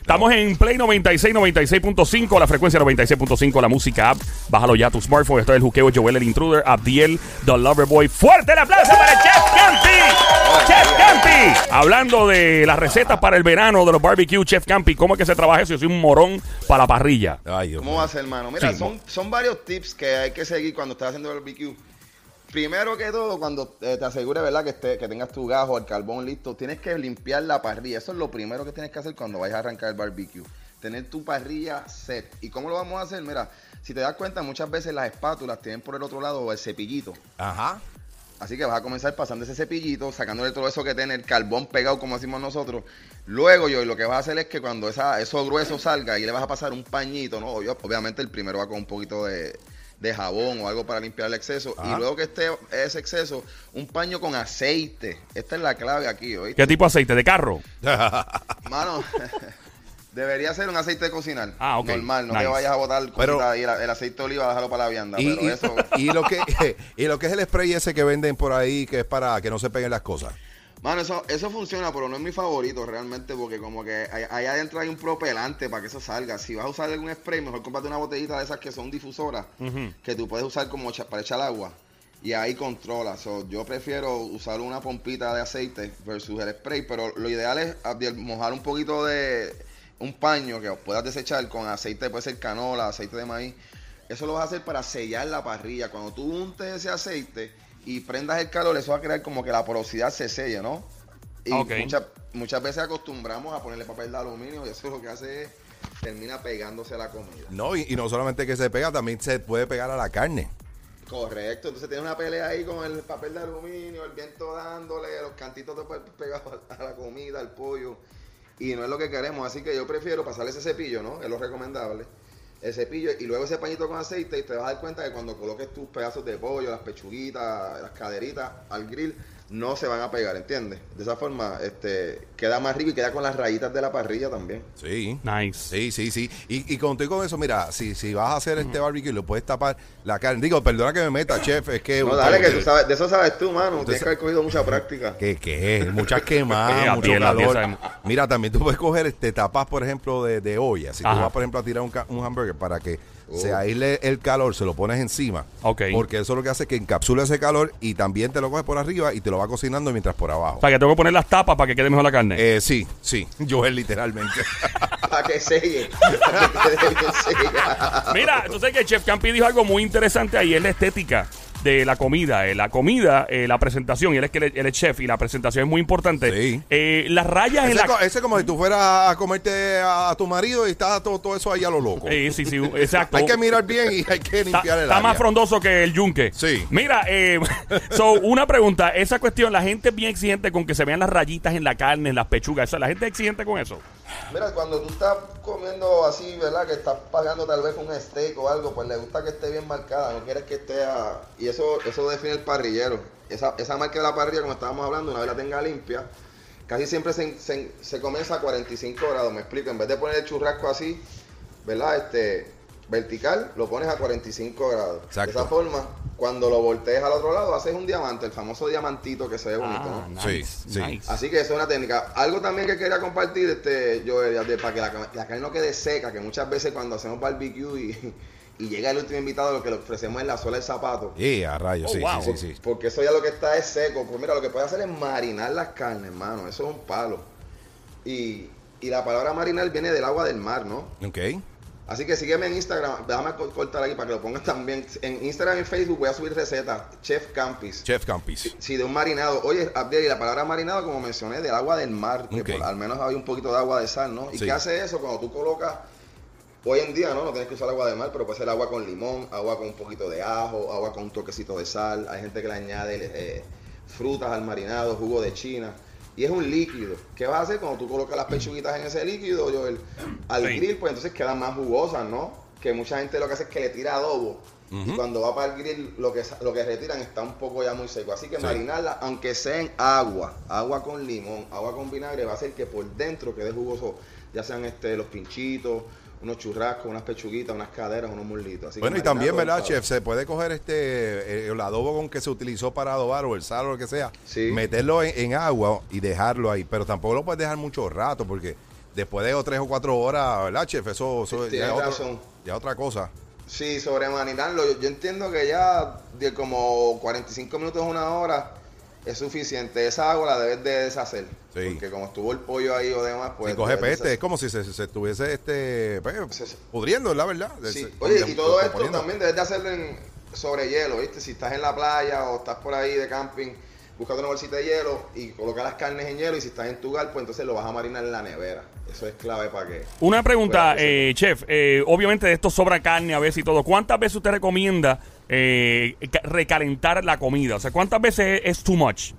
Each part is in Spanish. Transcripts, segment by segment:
Estamos en Play 96, 96.5, la frecuencia 96.5, la música app. Bájalo ya a tu smartphone. Esto es el juqueo Joel el Intruder, Abdiel, The Lover Boy. ¡Fuerte el aplauso para Chef Campi! ¡Chef Campi! Hablando de las recetas para el verano de los barbecue, Chef Campi, ¿cómo es que se trabaja eso? Yo soy un morón para la parrilla. Ay, Dios ¿Cómo va a ser, hermano? Mira, Sí. son, son varios tips que hay que seguir cuando estás haciendo el barbecue. Primero que todo, cuando eh, te asegures, ¿verdad? Que, esté, que tengas tu gajo, el carbón listo, tienes que limpiar la parrilla. Eso es lo primero que tienes que hacer cuando vayas a arrancar el barbecue. Tener tu parrilla set. ¿Y cómo lo vamos a hacer? Mira, si te das cuenta, muchas veces las espátulas tienen por el otro lado el cepillito. Ajá. Así que vas a comenzar pasando ese cepillito, sacándole todo eso que tiene el carbón pegado, como decimos nosotros. Luego, yo lo que vas a hacer es que cuando esa, eso grueso salga, y le vas a pasar un pañito, ¿no? Obvio- obviamente, el primero va con un poquito de, de jabón o algo para limpiar el exceso. Ajá. Y luego que esté ese exceso, un paño con aceite. Esta es la clave aquí, ¿oíste? ¿Qué tipo de aceite? ¿De carro? Mano, debería ser un aceite de cocinar. Ah, ok. Normal, no Nice. que vayas a botar Pero- ahí, el, el aceite de oliva, déjalo para la vianda. Y, pero y- eso... y lo que, y lo que es el spray ese que venden por ahí, que es para que no se peguen las cosas. Mano, eso, eso funciona, pero no es mi favorito realmente, porque como que ahí- ahí adentro hay un propelante para que eso salga. Si vas a usar algún spray, mejor cómprate una botellita de esas que son difusoras, que tú puedes usar como para echar agua. Y ahí controla. So, yo prefiero usar una pompita de aceite versus el spray, pero lo ideal es Abdiel, mojar un poquito de un paño que puedas desechar con aceite, puede ser canola, aceite de maíz. Eso lo vas a hacer para sellar la parrilla. Cuando tú untes ese aceite y prendas el calor, eso va a crear como que la porosidad se sella, ¿no? Y Ok. muchas, muchas veces acostumbramos a ponerle papel de aluminio y eso lo que hace es termina pegándose a la comida. No, y, y no solamente que se pega, también se puede pegar a la carne. Correcto, entonces tienes una pelea ahí con el papel de aluminio, el viento dándole, los cantitos de papel pegados a la comida, al pollo. Y no es lo que queremos, así que yo prefiero pasarle ese cepillo, ¿no? Es lo recomendable. El cepillo y luego ese pañito con aceite y te vas a dar cuenta que cuando coloques tus pedazos de pollo, las pechuguitas, las caderitas al grill, no se van a pegar, ¿entiendes? De esa forma este, queda más rico y queda con las rayitas de la parrilla también. Sí. Nice. Sí, sí, sí. Y, y contigo con eso, mira, si, si vas a hacer este barbecue, lo puedes tapar la carne. Digo, perdona que me meta, chef, es que... No, dale, que tú sabes, de eso sabes tú, mano. Tienes que haber cogido mucha práctica. ¿Qué, qué? Muchas quemadas, mucho calor. Mira, también tú puedes coger este tapas, por ejemplo, de, de olla. Si Ajá. tú vas, por ejemplo, a tirar un, ca- un hamburger para que Oh. se aísle el calor, se lo pones encima. Ok. Porque eso lo que hace es que encapsula ese calor y también te lo coges por arriba y te lo va cocinando mientras por abajo. O sea, que tengo que poner las tapas para que quede mejor la carne. Eh, sí, sí. Joel, literalmente. Para que selle. Para que quede bien sella. Mira, entonces que Chef Campi dijo algo muy interesante ahí, es la estética de la comida. Eh, la comida, eh, la presentación, y él es que él, él es chef y la presentación es muy importante. Sí. Eh, las rayas en ese, la... co- ese como si tú fueras a comerte a, tu marido y está todo, todo eso ahí a lo loco. Eh, sí, sí, exacto. Hay que mirar bien y hay que Está, limpiar el está área. más frondoso que el yunque. Sí. Mira, eh, so, una pregunta. Esa cuestión, la gente es bien exigente con que se vean las rayitas en la carne, en las pechugas. O sea, la gente es exigente con eso. Mira, cuando tú estás comiendo así, ¿verdad? Que estás pagando tal vez un steak o algo, pues le gusta que esté bien marcada, no quieres que esté a... Y eso eso define el parrillero. Esa, esa marca de la parrilla, como estábamos hablando, una vez la tenga limpia, casi siempre se, se, se comienza a 45 grados, me explico. En vez de poner el churrasco así, ¿verdad? Este, vertical, lo pones a 45 grados. Exacto. De esa forma, cuando lo voltees al otro lado, haces un diamante, el famoso diamantito que se ve bonito, Ah, ¿no? nice, Sí, sí. Así que eso es una técnica. Algo también que quería compartir, este, yo para que la, la carne no quede seca, que muchas veces cuando hacemos barbecue y, y llega el último invitado, lo que le ofrecemos es la sola del zapato. Y a rayos, Oh, sí, wow. sí, sí, sí. Porque eso ya lo que está es seco. Pues mira, lo que puede hacer es marinar las carnes, hermano. Eso es un palo. Y, y la palabra marinar viene del agua del mar, ¿no? Ok. Así que sígueme en Instagram. Déjame co- cortar aquí para que lo pongas también. En Instagram y Facebook voy a subir recetas. Chef Campis. Chef Campis. Sí, de un marinado. Oye, Abdiel, y la palabra marinado, como mencioné, del agua del mar, que Ok. por- al menos hay un poquito de agua de sal, ¿no? ¿Y Sí. qué hace eso? Cuando tú colocas, hoy en día, ¿no? No tienes que usar agua de mar, pero puede ser agua con limón, agua con un poquito de ajo, agua con un toquecito de sal. Hay gente que le añade eh, frutas al marinado, jugo de china. Y es un líquido. ¿Qué vas a hacer cuando tú colocas las pechuguitas en ese líquido, Joel? Al Sí. grill, pues entonces quedan más jugosas, ¿no? Que mucha gente lo que hace es que le tira adobo. Y cuando va para el grill, lo que, lo que retiran está un poco ya muy seco. Así que Sí. marinarla, aunque sea en agua, agua con limón, agua con vinagre, va a hacer que por dentro quede jugoso, ya sean este, los pinchitos unos churrascos, unas pechuguitas, unas caderas, unos muslitos. Así Bueno, y también, ¿verdad, chef? Se puede coger este eh, el adobo con que se utilizó para adobar o el sal o lo que sea, Sí. meterlo en, en agua y dejarlo ahí. Pero tampoco lo puedes dejar mucho rato porque después de o tres o cuatro horas, ¿verdad, chef? Eso, eso Sí, ya, es tienes otro- razón. ya otra cosa. Sí, sobre marinarlo. Yo, yo entiendo que ya de como 45 minutos a una hora es suficiente. Esa agua la debes de deshacer. Sí. Porque como estuvo el pollo ahí o demás, pues. y coge peste, es como si se, se estuviese este, pues, pudriendo, la verdad. Sí. Se- Oye, y todo esto también debes de hacerlo en, sobre hielo, ¿viste? Si estás en la playa o estás por ahí de camping, búscate una bolsita de hielo y coloca las carnes en hielo. Y si estás en tu gal, pues entonces lo vas a marinar en la nevera. Eso es clave para que. Una pregunta, eh, chef. eh, obviamente de esto sobra carne a veces y todo. ¿Cuántas veces usted recomienda eh, ca- recalentar la comida? O sea, ¿cuántas veces es too much?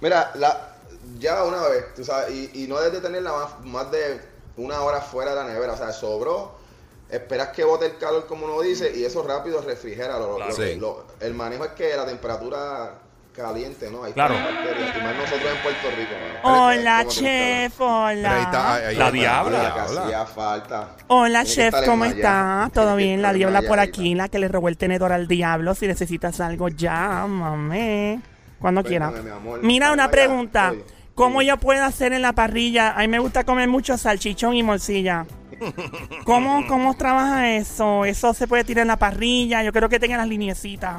Mira, la, ya una vez, tú sabes, y, y no debes de tenerla más, más de una hora fuera de la nevera, o sea, sobró, esperas que bote el calor como uno dice, y eso rápido refrigera. Lo, lo- Claro. lo- Sí. lo- el manejo es que la temperatura caliente, ¿no? Claro. bacterias, y más nosotros en Puerto Rico. mano. Hola, chef, Pero ahí está, hola. ahí- ahí La diabla. hacía falta. Hola, Tiene chef, ¿cómo enmayada. está? ¿Todo bien? La diabla por aquí, la que le robó el tenedor al diablo. Si necesitas algo, llámame. Cuando quiera. Perdóname, mi amor. Mira, una pregunta. oye, ¿Cómo sí. yo puedo hacer en la parrilla? A mí me gusta comer mucho salchichón y morcilla. ¿Cómo, ¿Cómo trabaja eso? ¿Eso se puede tirar en la parrilla? Yo creo que tenga las lineecitas.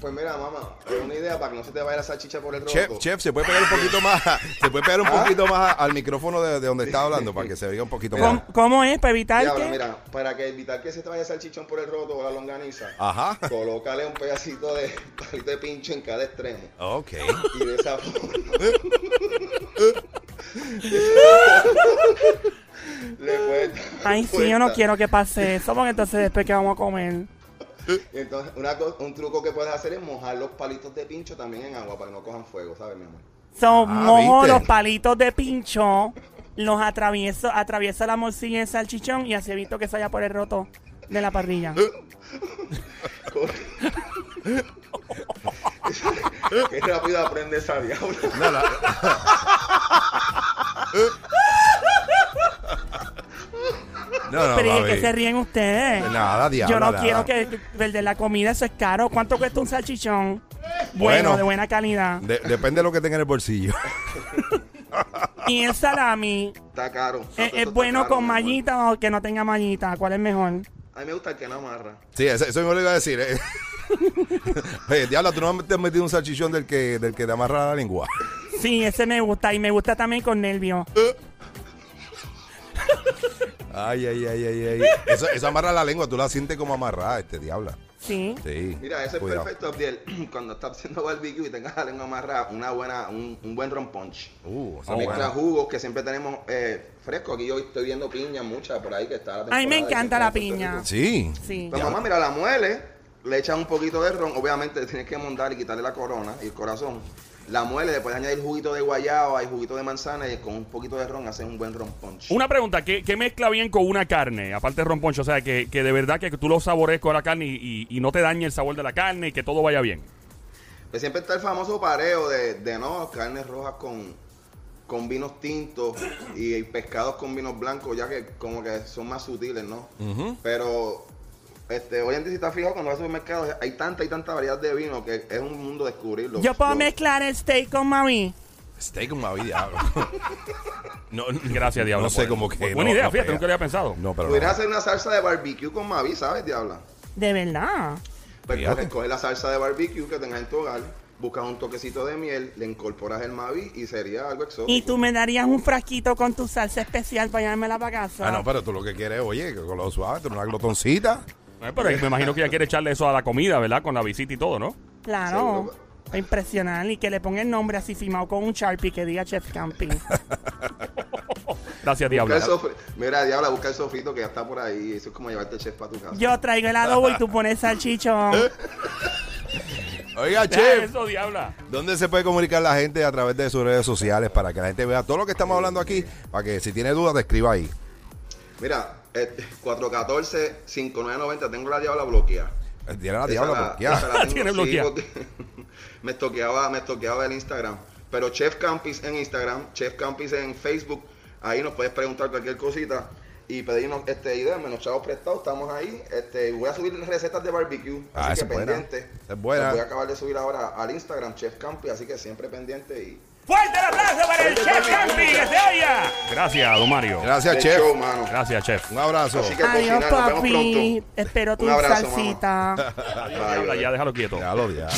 Pues mira, mamá, una idea para que no se te vaya la salchicha por el roto. Chef, chef, se puede pegar un poquito más, se puede pegar un ¿Ah? poquito más al micrófono de, de donde está hablando para que se vea un poquito ¿Cómo, más. cómo es? ¿Para evitar Diablo, que...? mira, para que evitar que se te vaya el salchichón por el roto o la longaniza, Ajá. colócale un pedacito de palito de pincho en cada extremo. Ok. Y de esa forma. Le puedes dar Ay, sí, yo no quiero que pase eso, porque entonces después que vamos a comer. Entonces, una un truco que puedes hacer es mojar los palitos de pincho también en agua para que no cojan fuego, ¿sabes, mi amor? So, mojo ¿viste? los palitos de pincho, los atravieso, atraviesa la morcilla y el salchichón y así evito que se vaya por el roto de la parrilla. Qué rápido aprende esa diabla. No, la- no, no, Pero ¿y de qué se ríen ustedes? Nada, diabla, Yo no nada. quiero que perder la comida, eso es caro. ¿Cuánto cuesta un salchichón? Bueno, Bueno. de buena calidad. De- depende de lo que tenga en el bolsillo. Y el salami, Está caro. ¿es, Todo es bueno caro, con mallita o que no tenga mallita? ¿Cuál es mejor? A mí me gusta el que no amarra. Sí, eso, eso me lo iba a decir. eh. Oye, diabla, tú no te has metido un salchichón del que, del que te amarra la lengua. Sí, ese me gusta y me gusta también con nervio. Ay, ay, ay, ay, ay. Eso, eso amarra la lengua, tú la sientes como amarrada, este diabla. Sí. Sí. Mira, eso es perfecto, Abdiel. Cuando estás haciendo barbecue y tengas la lengua amarrada, una buena, un, un buen ron punch. Uh, esa Oh, Mezcla buena. jugos que siempre tenemos eh, fresco. Aquí yo estoy viendo piña mucha por ahí que está la A mí me encanta la piña Sí. Sí. Pues mamá, mira, la muele, le echas un poquito de ron, obviamente tienes que montar y quitarle la corona y el corazón. La muele, le puedes añadir juguito de guayaba y juguito de manzana y con un poquito de ron haces un buen ron punch. Una pregunta, ¿qué, qué mezcla bien con una carne? Aparte de romponcho, o sea, que, que de verdad que tú lo sabores con la carne y, y- y no te dañe el sabor de la carne y que todo vaya bien. Pues siempre está el famoso pareo de, de no, carnes rojas con, con vinos tintos y pescados con vinos blancos, ya que como que son más sutiles, ¿no? Pero este, hoy en día si estás fijado cuando vas a supermercados hay tanta y tanta variedad de vino que es un mundo descubrirlo. Yo puedo Yo- mezclar el steak con mami. Steak con Mavi, diablo. No, Gracias, Diablo. No sé por- cómo que. Buena no- idea, no fíjate, pega. nunca lo había pensado. No, pero. Pudieras no. hacer una salsa de barbecue con Mavi, ¿sabes, Diabla? De verdad. Pues Fíjate. coges, coges la salsa de barbecue que tengas en tu hogar, buscas un toquecito de miel, le incorporas el Mavi y sería algo exótico. Y tú me darías un frasquito con tu salsa especial para llevármela para casa. Ah, no, pero tú lo que quieres, oye, que con lo suave, tú una glotoncita. Eh, pero me imagino que ella quiere echarle eso a la comida, ¿verdad? Con la visita y todo, ¿no? Claro. Impresionar y que le ponga el nombre así firmado con un Sharpie que diga Chef Camping. Gracias, sofri- Mira, Diabla, busca el sofrito que ya está por ahí. Eso es como llevarte el chef para tu casa. Yo traigo el adobo y tú pones salchichón. Oiga, chef, eso, Diabla. ¿dónde se puede comunicar la gente a través de sus redes sociales para que la gente vea todo lo que estamos hablando aquí? Para que si tiene dudas, te escriba ahí. Mira, 414-5990, tengo la Diabla bloqueada. Eh, Tiene la diabla la- bloqueada. la Tiene sí, bloqueada. me toqueaba, me toqueaba el Instagram. Pero Chef Campis en Instagram, Chef Campis en Facebook, ahí nos puedes preguntar cualquier cosita. y pedirnos este ideas, menos chavos prestados, estamos ahí. Este, voy a subir recetas de barbecue, Ah, así que es buena. pendiente. Es buena. Voy a acabar de subir ahora al Instagram, Chef Campi, así que siempre pendiente y ¡Fuerte el aplauso para el Chef Campi! ¡Que se oiga! Gracias, don Mario. Gracias, de chef. show, mano. Gracias, Chef. Un abrazo. Así que Adiós, cocinar, nos vemos papi. pronto. Espero tu Un abrazo, salsita. Ya déjalo quieto. Ya lo ya.